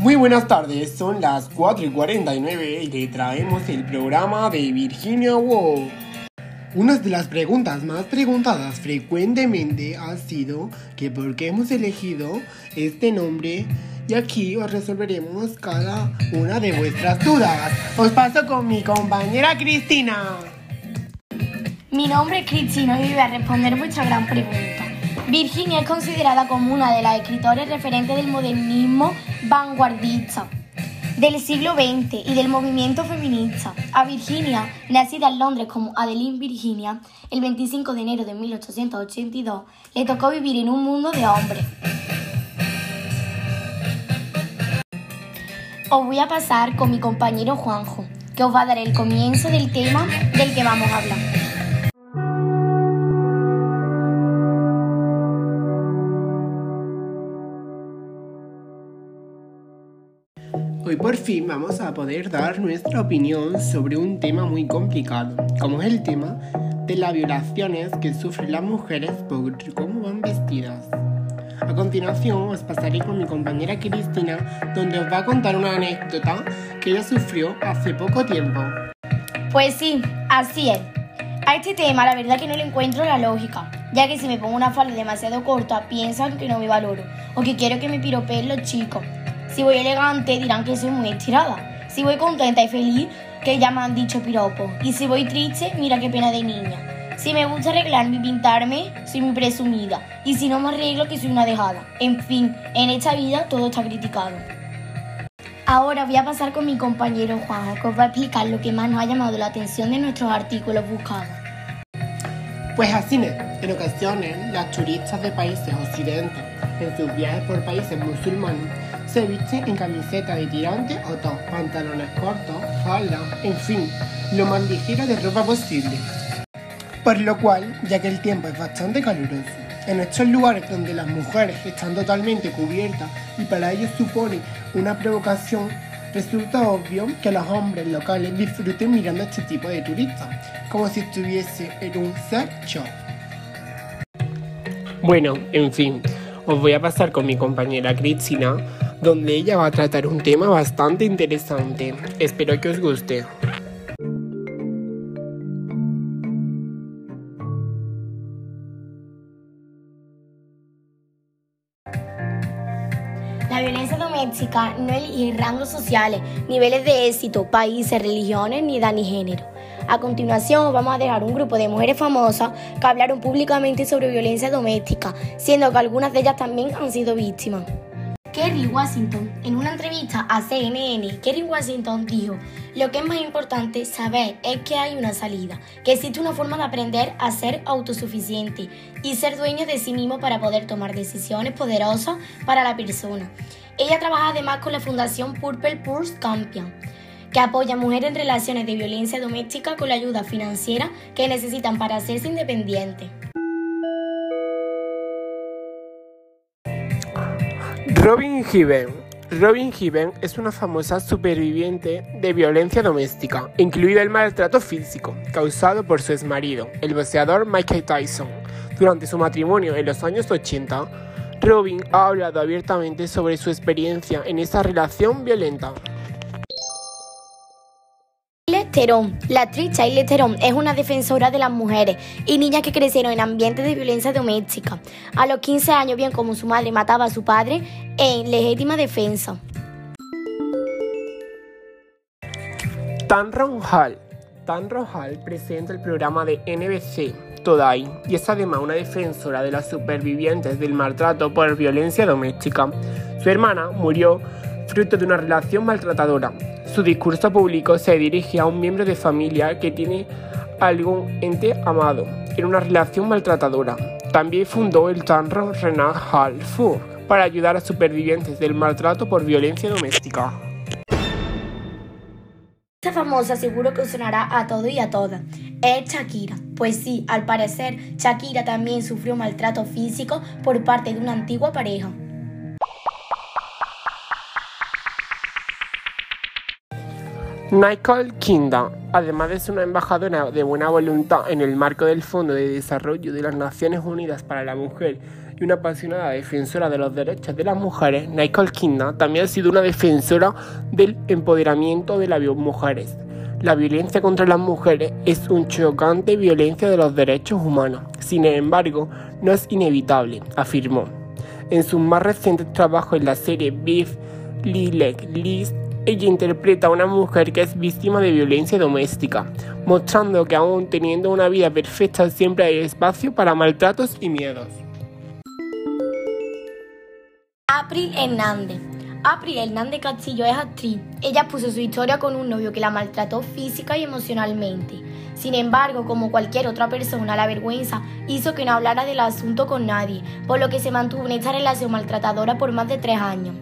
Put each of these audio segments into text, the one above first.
Muy buenas tardes, son las 4 y 49 y le traemos el programa de Virginia Woolf. Una de las preguntas más preguntadas frecuentemente ha sido que por qué hemos elegido este nombre y aquí os resolveremos cada una de vuestras dudas. Os paso con mi compañera Cristina. Mi nombre es Cristina y voy a responder vuestra gran pregunta. Virginia es considerada como una de las escritoras referentes del modernismo vanguardista del siglo XX y del movimiento feminista. A Virginia, nacida en Londres como Adeline Virginia, el 25 de enero de 1882, le tocó vivir en un mundo de hombres. Os voy a pasar con mi compañero Juanjo, que os va a dar el comienzo del tema del que vamos a hablar. Por fin vamos a poder dar nuestra opinión sobre un tema muy complicado, como es el tema de las violaciones que sufren las mujeres por cómo van vestidas. A continuación os pasaré con mi compañera Cristina, donde os va a contar una anécdota que ella sufrió hace poco tiempo. Pues sí, así es. A este tema la verdad que no le encuentro la lógica, ya que si me pongo una falda demasiado corta piensan que no me valoro o que quiero que me piropeen los chicos. Si voy elegante dirán que soy muy estirada. Si voy contenta y feliz, que ya me han dicho piropo. Y si voy triste, mira qué pena de niña. Si me gusta arreglarme y pintarme, soy muy presumida. Y si no me arreglo, que soy una dejada. En fin, en esta vida todo está criticado. Ahora voy a pasar con mi compañero Juanjo, que os va a explicar lo que más nos ha llamado la atención de nuestros artículos buscados. Pues así es, en ocasiones las turistas de países occidentales, en sus viajes por países musulmanes, se visten en camiseta de tirante o top, pantalones cortos, falda, en fin, lo más ligera de ropa posible. Por lo cual, ya que el tiempo es bastante caluroso, en estos lugares donde las mujeres están totalmente cubiertas y para ellos supone una provocación, resulta obvio que los hombres locales disfruten mirando a este tipo de turistas, como si estuviese en un sex shop. Bueno, en fin, os voy a pasar con mi compañera Cristina, donde ella va a tratar un tema bastante interesante. Espero que os guste. La violencia doméstica no elige rangos sociales, niveles de éxito, países, religiones ni edad ni género. A continuación vamos a dejar un grupo de mujeres famosas que hablaron públicamente sobre violencia doméstica, siendo que algunas de ellas también han sido víctimas. Kerry Washington, en una entrevista a CNN, Kerry Washington dijo, lo que es más importante saber es que hay una salida, que existe una forma de aprender a ser autosuficiente y ser dueño de sí mismo para poder tomar decisiones poderosas para la persona. Ella trabaja además con la fundación Purple Purse Campion, que apoya a mujeres en relaciones de violencia doméstica con la ayuda financiera que necesitan para hacerse independientes. Robin Given. Robin Given es una famosa superviviente de violencia doméstica, incluido el maltrato físico causado por su exmarido, el boxeador Michael Tyson. Durante su matrimonio en los años 80, Robin ha hablado abiertamente sobre su experiencia en esa relación violenta. Theron. La actriz Charlize Theron es una defensora de las mujeres y niñas que crecieron en ambientes de violencia doméstica. A los 15 años vio como su madre mataba a su padre en legítima defensa. Tanron Hall. Tanron Hall presenta el programa de NBC Today y es además una defensora de las supervivientes del maltrato por violencia doméstica. Su hermana murió fruto de una relación maltratadora. Su discurso público se dirige a un miembro de familia que tiene algún ente amado en una relación maltratadora. También fundó el Tanro Renal Hall Food para ayudar a supervivientes del maltrato por violencia doméstica. Esta famosa seguro que sonará a todo y a todas. Es Shakira. Pues sí, al parecer, Shakira también sufrió maltrato físico por parte de una antigua pareja. Nicole Kinda, además de ser una embajadora de buena voluntad en el marco del Fondo de Desarrollo de las Naciones Unidas para la Mujer y una apasionada defensora de los derechos de las mujeres, Nicole Kinda también ha sido una defensora del empoderamiento de las mujeres. La violencia contra las mujeres es un chocante violencia de los derechos humanos. Sin embargo, no es inevitable, afirmó. En sus más recientes trabajos en la serie Beef Lilek List ella interpreta a una mujer que es víctima de violencia doméstica, mostrando que aún teniendo una vida perfecta siempre hay espacio para maltratos y miedos. April Hernández. April Hernández Castillo es actriz. Ella puso su historia con un novio que la maltrató física y emocionalmente. Sin embargo, como cualquier otra persona, la vergüenza hizo que no hablara del asunto con nadie, por lo que se mantuvo en esta relación maltratadora por más de tres años.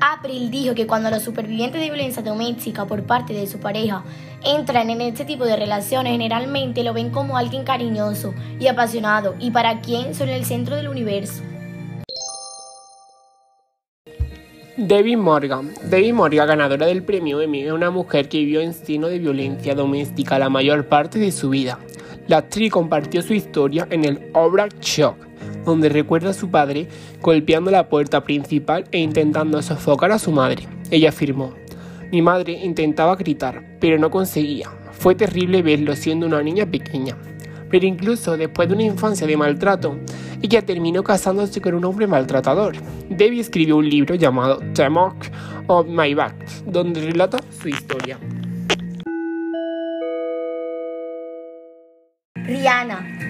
April dijo que cuando los supervivientes de violencia doméstica por parte de su pareja entran en este tipo de relaciones, generalmente lo ven como alguien cariñoso y apasionado y para quien son el centro del universo. Debbie Morgan. Debbie Morgan, ganadora del premio Emmy, es una mujer que vivió en seno de violencia doméstica la mayor parte de su vida. La actriz compartió su historia en el Obra Shock donde recuerda a su padre golpeando la puerta principal e intentando sofocar a su madre. Ella afirmó, mi madre intentaba gritar, pero no conseguía. Fue terrible verlo siendo una niña pequeña. Pero incluso después de una infancia de maltrato, ella terminó casándose con un hombre maltratador. Debbie escribió un libro llamado The Mark of My Back, donde relata su historia. Rihanna.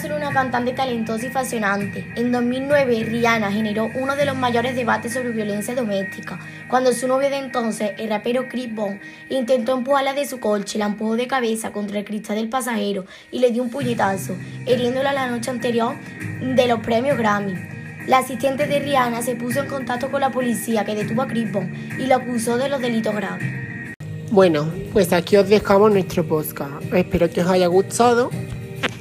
Solo una cantante talentosa y fascinante. En 2009, Rihanna generó uno de los mayores debates sobre violencia doméstica, cuando su novio de entonces, el rapero Chris Bond, intentó empujarla de su coche, la empujó de cabeza contra el cristal del pasajero y le dio un puñetazo, hiriéndola la noche anterior de los premios Grammy. La asistente de Rihanna se puso en contacto con la policía que detuvo a Chris Bond y lo acusó de los delitos graves. Bueno, pues aquí os dejamos nuestro podcast. Espero que os haya gustado